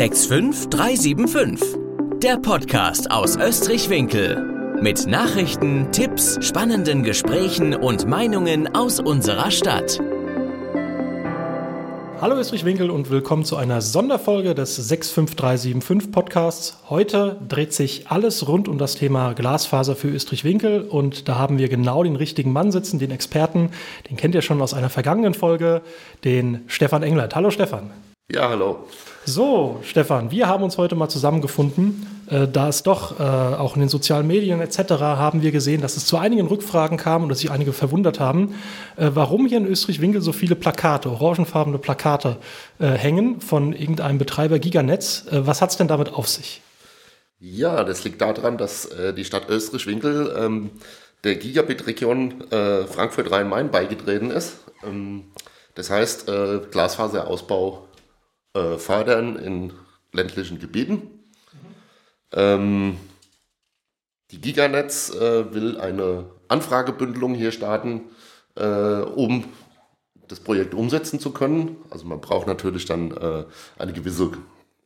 65375. Der Podcast aus Österreich-Winkel. Mit Nachrichten, Tipps, spannenden Gesprächen und Meinungen aus unserer Stadt. Hallo Österreich-Winkel und willkommen zu einer Sonderfolge des 65375 Podcasts. Heute dreht sich alles rund um das Thema Glasfaser für Österreich-Winkel und da haben wir genau den richtigen Mann sitzen, den Experten. Den kennt ihr schon aus einer vergangenen Folge, den Stefan Englert. Hallo Stefan. Ja, hallo. So, Stefan, wir haben uns heute mal zusammengefunden. Äh, da es doch äh, auch in den sozialen Medien etc. haben wir gesehen, dass es zu einigen Rückfragen kam und dass sich einige verwundert haben, äh, warum hier in Österreich-Winkel so viele Plakate, orangenfarbene Plakate äh, hängen von irgendeinem Betreiber Giganetz. Äh, was hat es denn damit auf sich? Ja, das liegt daran, dass äh, die Stadt Österreich-Winkel ähm, der Gigabit-Region Frankfurt-Rhein-Main beigetreten ist. Ähm, das heißt, Glasfaserausbau äh, fördern in ländlichen Gebieten. Ähm, die Giganetz äh, will eine Anfragebündelung hier starten, äh, um das Projekt umsetzen zu können. Also man braucht natürlich dann äh, eine gewisse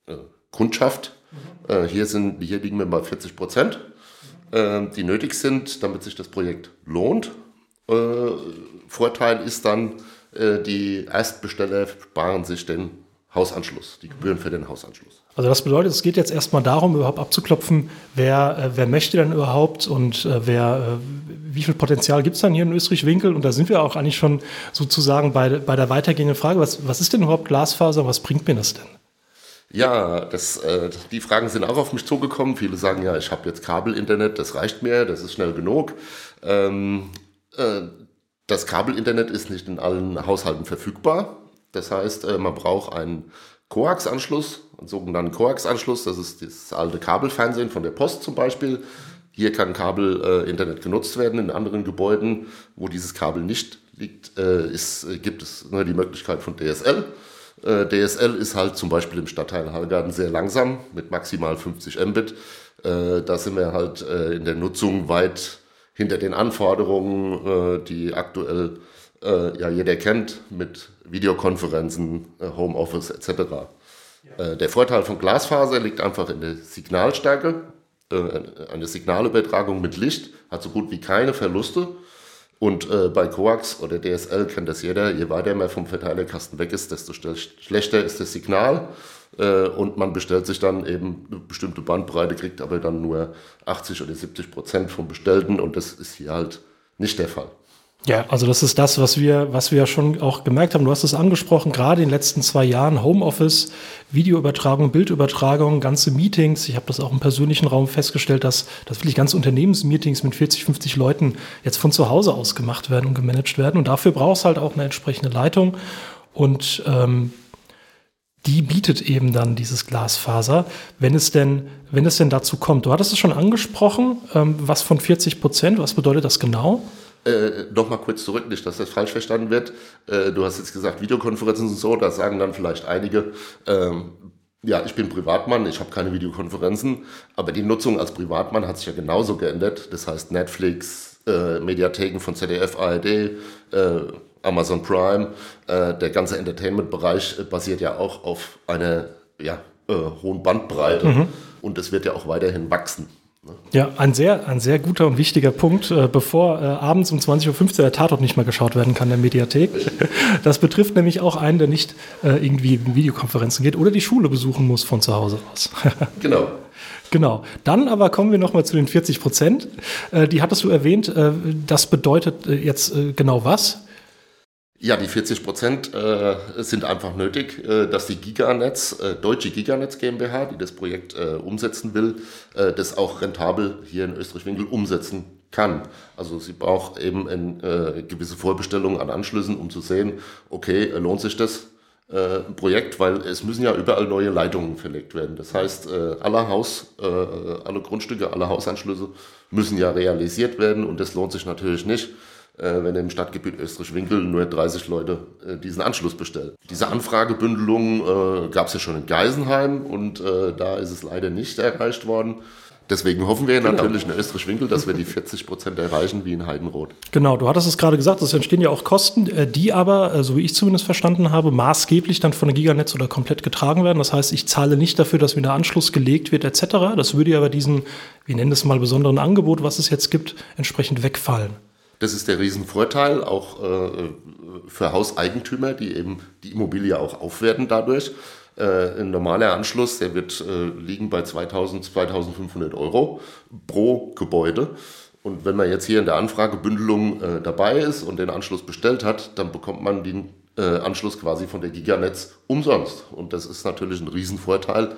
äh, Kundschaft. Mhm. hier, sind, hier liegen wir bei 40 Prozent, mhm. die nötig sind, damit sich das Projekt lohnt. Vorteil ist dann, die Erstbesteller sparen sich den Hausanschluss, die Gebühren für den Hausanschluss. Also das bedeutet, es geht jetzt erstmal darum, überhaupt abzuklopfen, wer, äh, wer möchte denn überhaupt und äh, wer, äh, wie viel Potenzial gibt es dann hier in Österreich-Winkel? Und da sind wir auch eigentlich schon sozusagen bei, bei der weitergehenden Frage, was, was ist denn überhaupt Glasfaser, was bringt mir das denn? Ja, das, äh, die Fragen sind auch auf mich zugekommen. Viele sagen ja, ich habe jetzt Kabelinternet, das reicht mir, das ist schnell genug. Ähm, äh, das Kabelinternet ist nicht in allen Haushalten verfügbar. Das heißt, äh, man braucht einen Coax-Anschluss, einen sogenannten Coax-Anschluss. Das ist das alte Kabelfernsehen von der Post zum Beispiel. Hier kann Kabel-Internet genutzt werden. In anderen Gebäuden, wo dieses Kabel nicht liegt, äh, ist, äh, gibt es nur die Möglichkeit von DSL. DSL ist halt zum Beispiel im Stadtteil Hallgarten sehr langsam mit maximal 50 Mbit. Da sind wir halt in der Nutzung weit hinter den Anforderungen, die aktuell ja jeder kennt mit Videokonferenzen, äh, Homeoffice etc. Ja. Äh, der Vorteil von Glasfaser liegt einfach in der Signalstärke. Äh, eine Signalübertragung mit Licht hat so gut wie keine Verluste. Und bei Coax oder DSL kennt das jeder, je weiter man vom Verteilerkasten weg ist, desto schlechter ist das Signal. und man bestellt sich dann eben eine bestimmte Bandbreite, kriegt aber dann nur 80 oder 70 Prozent vom Bestellten und das ist hier halt nicht der Fall. Ja, also das ist das, was wir, was wir ja schon auch gemerkt haben. Du hast es angesprochen, gerade in den letzten zwei Jahren Homeoffice, Videoübertragung, Bildübertragung, ganze Meetings. Ich habe das auch im persönlichen Raum festgestellt, dass, dass wirklich ganze Unternehmensmeetings mit 40, 50 Leuten jetzt von zu Hause aus gemacht werden und gemanagt werden. Und dafür brauchst halt auch eine entsprechende Leitung. Und ähm, die bietet eben dann dieses Glasfaser, wenn es denn, wenn es denn dazu kommt. Du hattest es schon angesprochen, ähm, was von 40 Prozent, was bedeutet das genau? Äh, noch mal kurz zurück, nicht, dass das falsch verstanden wird. Äh, du hast jetzt gesagt, Videokonferenzen und so, da sagen dann vielleicht einige, ähm, ja, ich bin Privatmann, ich habe keine Videokonferenzen, aber die Nutzung als Privatmann hat sich ja genauso geändert. Das heißt Netflix, äh, Mediatheken von ZDF, ARD, äh, Amazon Prime, äh, der ganze Entertainment-Bereich äh, basiert ja auch auf einer ja, äh, hohen Bandbreite mhm. und es wird ja auch weiterhin wachsen. Ja, ein sehr, ein sehr guter und wichtiger Punkt, äh, bevor äh, abends um 20.15 Uhr der Tatort nicht mehr geschaut werden kann in der Mediathek. Das betrifft nämlich auch einen, der nicht äh, irgendwie in Videokonferenzen geht oder die Schule besuchen muss von zu Hause aus. genau. Genau. Dann aber kommen wir nochmal zu den 40 Prozent. Äh, die hattest du erwähnt. Äh, das bedeutet äh, jetzt genau was? Ja, die 40 Prozent äh, sind einfach nötig, äh, dass die Giganetz, äh, Deutsche Giganetz GmbH, die das Projekt äh, umsetzen will, äh, das auch rentabel hier in Österreich-Winkel umsetzen kann. Also sie braucht eben eine äh, gewisse Vorbestellung an Anschlüssen, um zu sehen, okay, lohnt sich das Projekt, weil es müssen ja überall neue Leitungen verlegt werden. Das heißt, alle Haus, alle Grundstücke, alle Hausanschlüsse müssen ja realisiert werden und das lohnt sich natürlich nicht wenn im Stadtgebiet Österreich-Winkel nur 30 Leute äh, diesen Anschluss bestellen. Diese Anfragebündelung äh, gab es ja schon in Geisenheim und äh, da ist es leider nicht erreicht worden. Deswegen hoffen wir genau. natürlich in Österreich-Winkel, dass wir die 40 Prozent erreichen wie in Heidenroth. Genau, du hattest es gerade gesagt, es entstehen ja auch Kosten, äh, die aber, äh, so wie ich zumindest verstanden habe, maßgeblich dann von der Giganetz oder komplett getragen werden. Das heißt, ich zahle nicht dafür, dass mir der Anschluss gelegt wird etc. Das würde ja bei diesem, wir nennen es mal besonderen Angebot, was es jetzt gibt, entsprechend wegfallen. Das ist der Riesenvorteil auch äh, für Hauseigentümer, die eben die Immobilie auch aufwerten dadurch. Äh, ein normaler Anschluss, der wird äh, liegen bei 2000, 2500 Euro pro Gebäude. Und wenn man jetzt hier in der Anfragebündelung äh, dabei ist und den Anschluss bestellt hat, dann bekommt man den äh, Anschluss quasi von der Giganetz umsonst. Und das ist natürlich ein Riesenvorteil,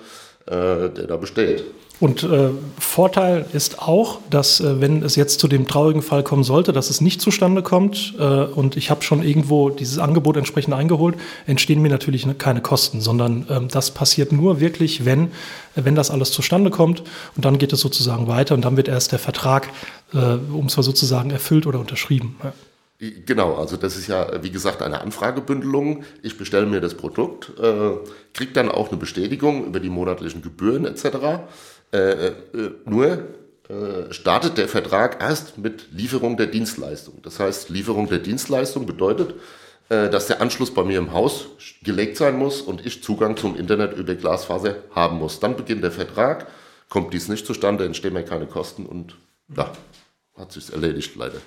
der da besteht. Und äh, Vorteil ist auch, dass äh, wenn es jetzt zu dem traurigen Fall kommen sollte, dass es nicht zustande kommt äh, und ich habe schon irgendwo dieses Angebot entsprechend eingeholt, entstehen mir natürlich keine Kosten, sondern ähm, das passiert nur wirklich, wenn, wenn das alles zustande kommt und dann geht es sozusagen weiter und dann wird erst der Vertrag, äh, um es mal sozusagen, erfüllt oder unterschrieben. Ja. Genau, also das ist ja, wie gesagt, eine Anfragebündelung. Ich bestelle mir das Produkt, äh, kriege dann auch eine Bestätigung über die monatlichen Gebühren etc. Äh, äh, nur äh, startet der Vertrag erst mit Lieferung der Dienstleistung. Das heißt, Lieferung der Dienstleistung bedeutet, äh, dass der Anschluss bei mir im Haus gelegt sein muss und ich Zugang zum Internet über Glasfaser haben muss. Dann beginnt der Vertrag, kommt dies nicht zustande, entstehen mir keine Kosten und ja, hat sich erledigt leider.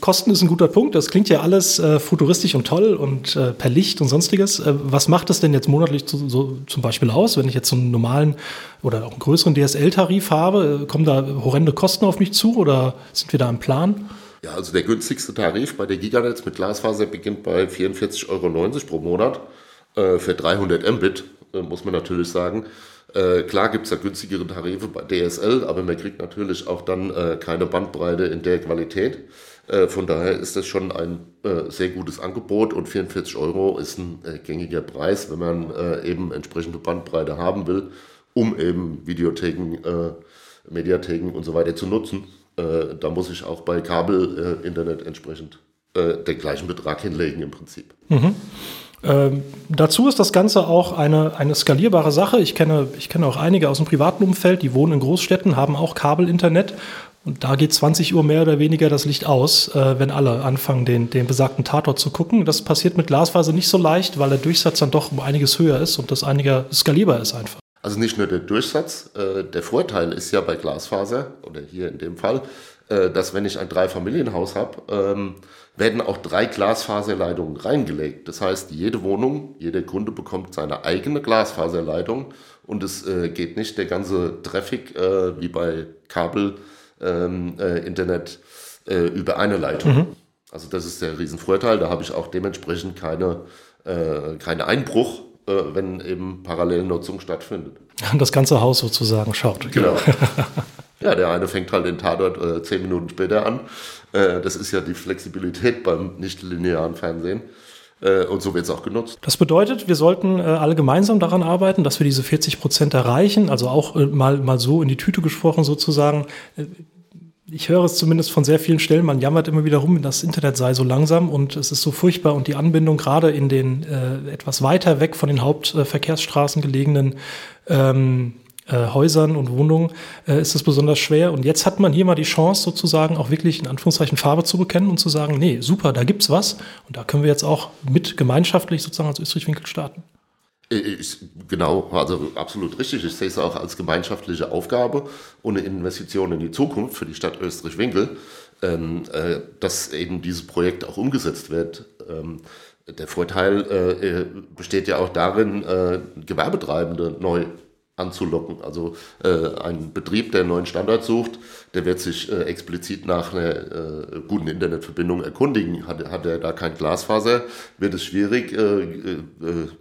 Kosten ist ein guter Punkt. Das klingt ja alles äh, futuristisch und toll und äh, per Licht und sonstiges. Äh, was macht das denn jetzt monatlich zu, so, zum Beispiel aus, wenn ich jetzt einen normalen oder auch einen größeren DSL-Tarif habe? Äh, kommen da horrende Kosten auf mich zu oder sind wir da im Plan? Ja, also der günstigste Tarif bei der Giganetz mit Glasfaser beginnt bei 44,90 Euro pro Monat äh, für 300 Mbit, äh, muss man natürlich sagen. Äh, klar gibt es da günstigere Tarife bei DSL, aber man kriegt natürlich auch dann äh, keine Bandbreite in der Qualität. Äh, von daher ist das schon ein äh, sehr gutes Angebot und 44 Euro ist ein äh, gängiger Preis, wenn man äh, eben entsprechende Bandbreite haben will, um eben Videotheken, Mediatheken und so weiter zu nutzen. da muss ich auch bei Kabel-Internet entsprechend den gleichen Betrag hinlegen im Prinzip. Mhm. Ähm, dazu ist das Ganze auch eine, eine skalierbare Sache. Ich kenne, ich kenne auch einige aus dem privaten Umfeld, die wohnen in Großstädten, haben auch Kabelinternet. Und da geht 20 Uhr mehr oder weniger das Licht aus, äh, wenn alle anfangen, den, den besagten Tatort zu gucken. Das passiert mit Glasfaser nicht so leicht, weil der Durchsatz dann doch um einiges höher ist und das einiger skalierbar ist einfach. Also nicht nur der Durchsatz, äh, der Vorteil ist ja bei Glasfaser, oder hier in dem Fall, äh, dass wenn ich ein Dreifamilienhaus habe, ähm, werden auch drei Glasfaserleitungen reingelegt. Das heißt, jede Wohnung, jeder Kunde bekommt seine eigene Glasfaserleitung und es äh, geht nicht der ganze Traffic äh, wie bei Kabel, ähm, äh, Internet äh, über eine Leitung. Mhm. Also das ist der Riesenvorteil. Da habe ich auch dementsprechend keine, äh, keinen Einbruch, äh, wenn eben Parallelnutzung stattfindet. Das ganze Haus sozusagen schaut. Genau. ja, der eine fängt halt den Tatort zehn Minuten später an äh, das ist ja die Flexibilität beim nicht-linearen Fernsehen. Äh, und so wird es auch genutzt. Das bedeutet, wir sollten äh, alle gemeinsam daran arbeiten, dass wir diese 40 Prozent erreichen. Also auch mal, mal so in die Tüte gesprochen sozusagen. Ich höre es zumindest von sehr vielen Stellen, man jammert immer wieder rum, das Internet sei so langsam und es ist so furchtbar und die Anbindung gerade in den äh, etwas weiter weg von den Hauptverkehrsstraßen gelegenen ähm, äh, Häusern und Wohnungen äh, ist es besonders schwer. Und jetzt hat man hier mal die Chance, sozusagen auch wirklich in Anführungszeichen Farbe zu bekennen und zu sagen, nee, super, da gibt's was. Und da können wir jetzt auch mit gemeinschaftlich sozusagen als Österreich-Winkel starten. Ich, genau, also absolut richtig. Ich sehe es auch als gemeinschaftliche Aufgabe und eine Investition in die Zukunft für die Stadt Österreich-Winkel, ähm, äh, dass eben dieses Projekt auch umgesetzt wird. Ähm, der Vorteil äh, besteht ja auch darin, äh, Gewerbetreibende neu anzulocken. Also äh, ein Betrieb, der einen neuen Standard sucht, der wird sich äh, explizit nach einer äh, guten Internetverbindung erkundigen. Hat, hat er da kein Glasfaser, wird es schwierig, äh, äh,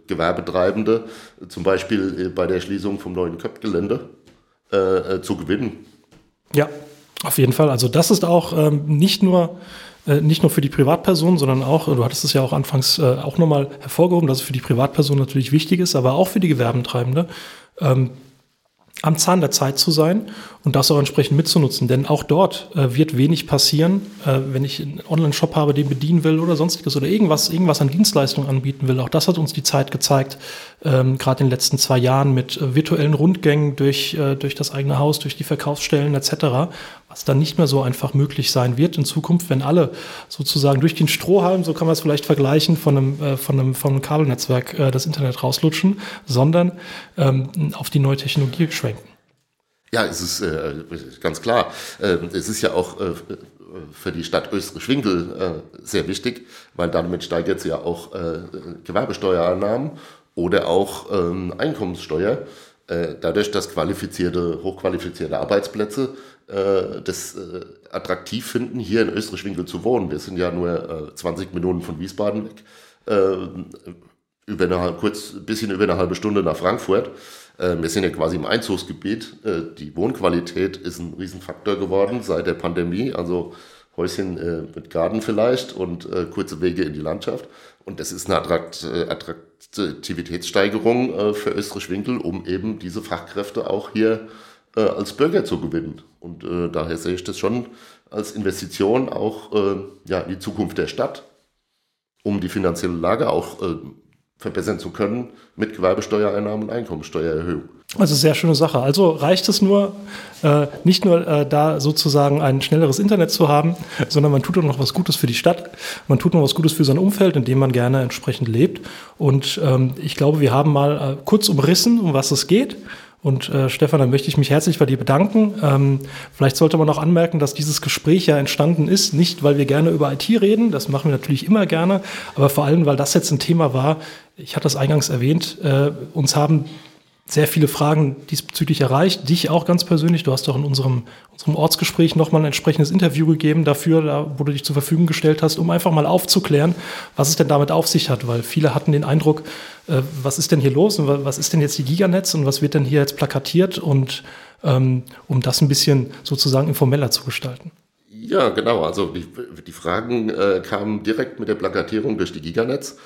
Gewerbetreibende zum Beispiel äh, bei der Schließung vom neuen Köpfgelände zu gewinnen. Ja, auf jeden Fall. Also das ist auch ähm, nicht nur nicht nur für die Privatperson, sondern auch, du hattest es ja auch anfangs äh, auch nochmal hervorgehoben, dass es für die Privatperson natürlich wichtig ist, aber auch für die Gewerbentreibende. Ähm, am Zahn der Zeit zu sein und das auch entsprechend mitzunutzen. Denn auch dort äh, wird wenig passieren, äh, wenn ich einen Online-Shop habe, den bedienen will oder sonstiges oder irgendwas, irgendwas an Dienstleistungen anbieten will. Auch das hat uns die Zeit gezeigt, ähm, gerade in den letzten zwei Jahren mit äh, virtuellen Rundgängen durch, äh, durch das eigene Haus, durch die Verkaufsstellen etc., was dann nicht mehr so einfach möglich sein wird in Zukunft, wenn alle sozusagen durch den Strohhalm, so kann man es vielleicht vergleichen, von einem, äh, von einem, von einem Kabelnetzwerk äh, das Internet rauslutschen, sondern ähm, auf die neue Technologie schwenken. Ja, es ist äh, ganz klar. Äh, es ist ja auch äh, für die Stadt Österreich-Winkel äh, sehr wichtig, weil damit steigert sie ja auch äh, Gewerbesteuereinnahmen oder auch ähm, Einkommenssteuer. Dadurch, dass qualifizierte, hochqualifizierte Arbeitsplätze das attraktiv finden, hier in Österreich-Winkel zu wohnen. Wir sind ja nur 20 Minuten von Wiesbaden weg, über eine, kurz, bisschen über eine halbe Stunde nach Frankfurt. Äh, wir sind ja quasi im Einzugsgebiet. Äh, die Wohnqualität ist ein Riesenfaktor geworden seit der Pandemie. Also Häuschen äh, mit Garten vielleicht und kurze Wege in die Landschaft. Und das ist eine Attraktivitätssteigerung für Österreich-Winkel, um eben diese Fachkräfte auch hier als Bürger zu gewinnen. Und daher sehe ich das schon als Investition auch ja, in die Zukunft der Stadt, um die finanzielle Lage auch verbessern zu können mit Gewerbesteuereinnahmen und Einkommensteuererhöhung. Also sehr schöne Sache. Also reicht es nur, äh, nicht nur äh, da sozusagen ein schnelleres Internet zu haben, sondern man tut auch noch was Gutes für die Stadt. Man tut noch was Gutes für sein Umfeld, in dem man gerne entsprechend lebt. Und ähm, ich glaube, wir haben mal äh, kurz umrissen, um was es geht. Und äh, Stefan, dann möchte ich mich herzlich bei dir bedanken. Ähm, vielleicht sollte man noch anmerken, dass dieses Gespräch ja entstanden ist, nicht weil wir gerne über IT reden, das machen wir natürlich immer gerne, aber vor allem, weil das jetzt ein Thema war, ich hatte das eingangs erwähnt, äh, uns haben sehr viele Fragen diesbezüglich erreicht. Dich auch ganz persönlich. Du hast doch in unserem, unserem Ortsgespräch nochmal ein entsprechendes Interview gegeben dafür, da, wo du dich zur Verfügung gestellt hast, um einfach mal aufzuklären, was es denn damit auf sich hat. Weil viele hatten den Eindruck, äh, was ist denn hier los und was ist denn jetzt die Giganetz und was wird denn hier jetzt plakatiert und ähm, um das ein bisschen sozusagen informeller zu gestalten. Ja, genau. Also die, die Fragen äh, kamen direkt mit der Plakatierung durch die Giganetz.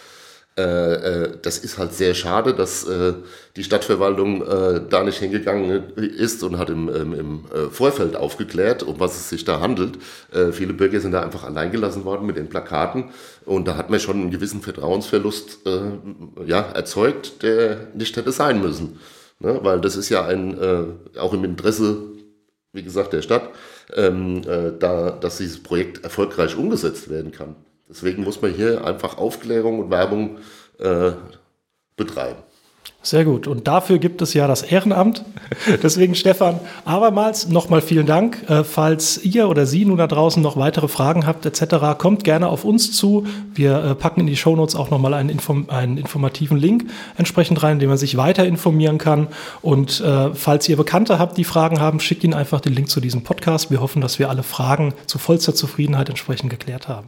Äh, äh, das ist halt sehr schade, dass äh, die Stadtverwaltung da nicht hingegangen ist und hat im, Vorfeld aufgeklärt, um was es sich da handelt. viele Bürger sind da einfach alleingelassen worden mit den Plakaten und da hat man schon einen gewissen Vertrauensverlust ja, erzeugt, der nicht hätte sein müssen. Ne? Weil das ist ja ein, auch im Interesse, wie gesagt, der Stadt, ähm, da, dass dieses Projekt erfolgreich umgesetzt werden kann. Deswegen muss man hier einfach Aufklärung und Werbung äh, betreiben. Sehr gut. Und dafür gibt es ja das Ehrenamt. Deswegen, Stefan, abermals nochmal vielen Dank. Äh, falls ihr oder Sie nun da draußen noch weitere Fragen habt etc., kommt gerne auf uns zu. Wir äh, packen in die Shownotes auch nochmal einen, Inform einen informativen Link entsprechend rein, in dem man sich weiter informieren kann. Und äh, falls ihr Bekannte habt, die Fragen haben, schickt ihnen einfach den Link zu diesem Podcast. Wir hoffen, dass wir alle Fragen zu vollster Zufriedenheit entsprechend geklärt haben.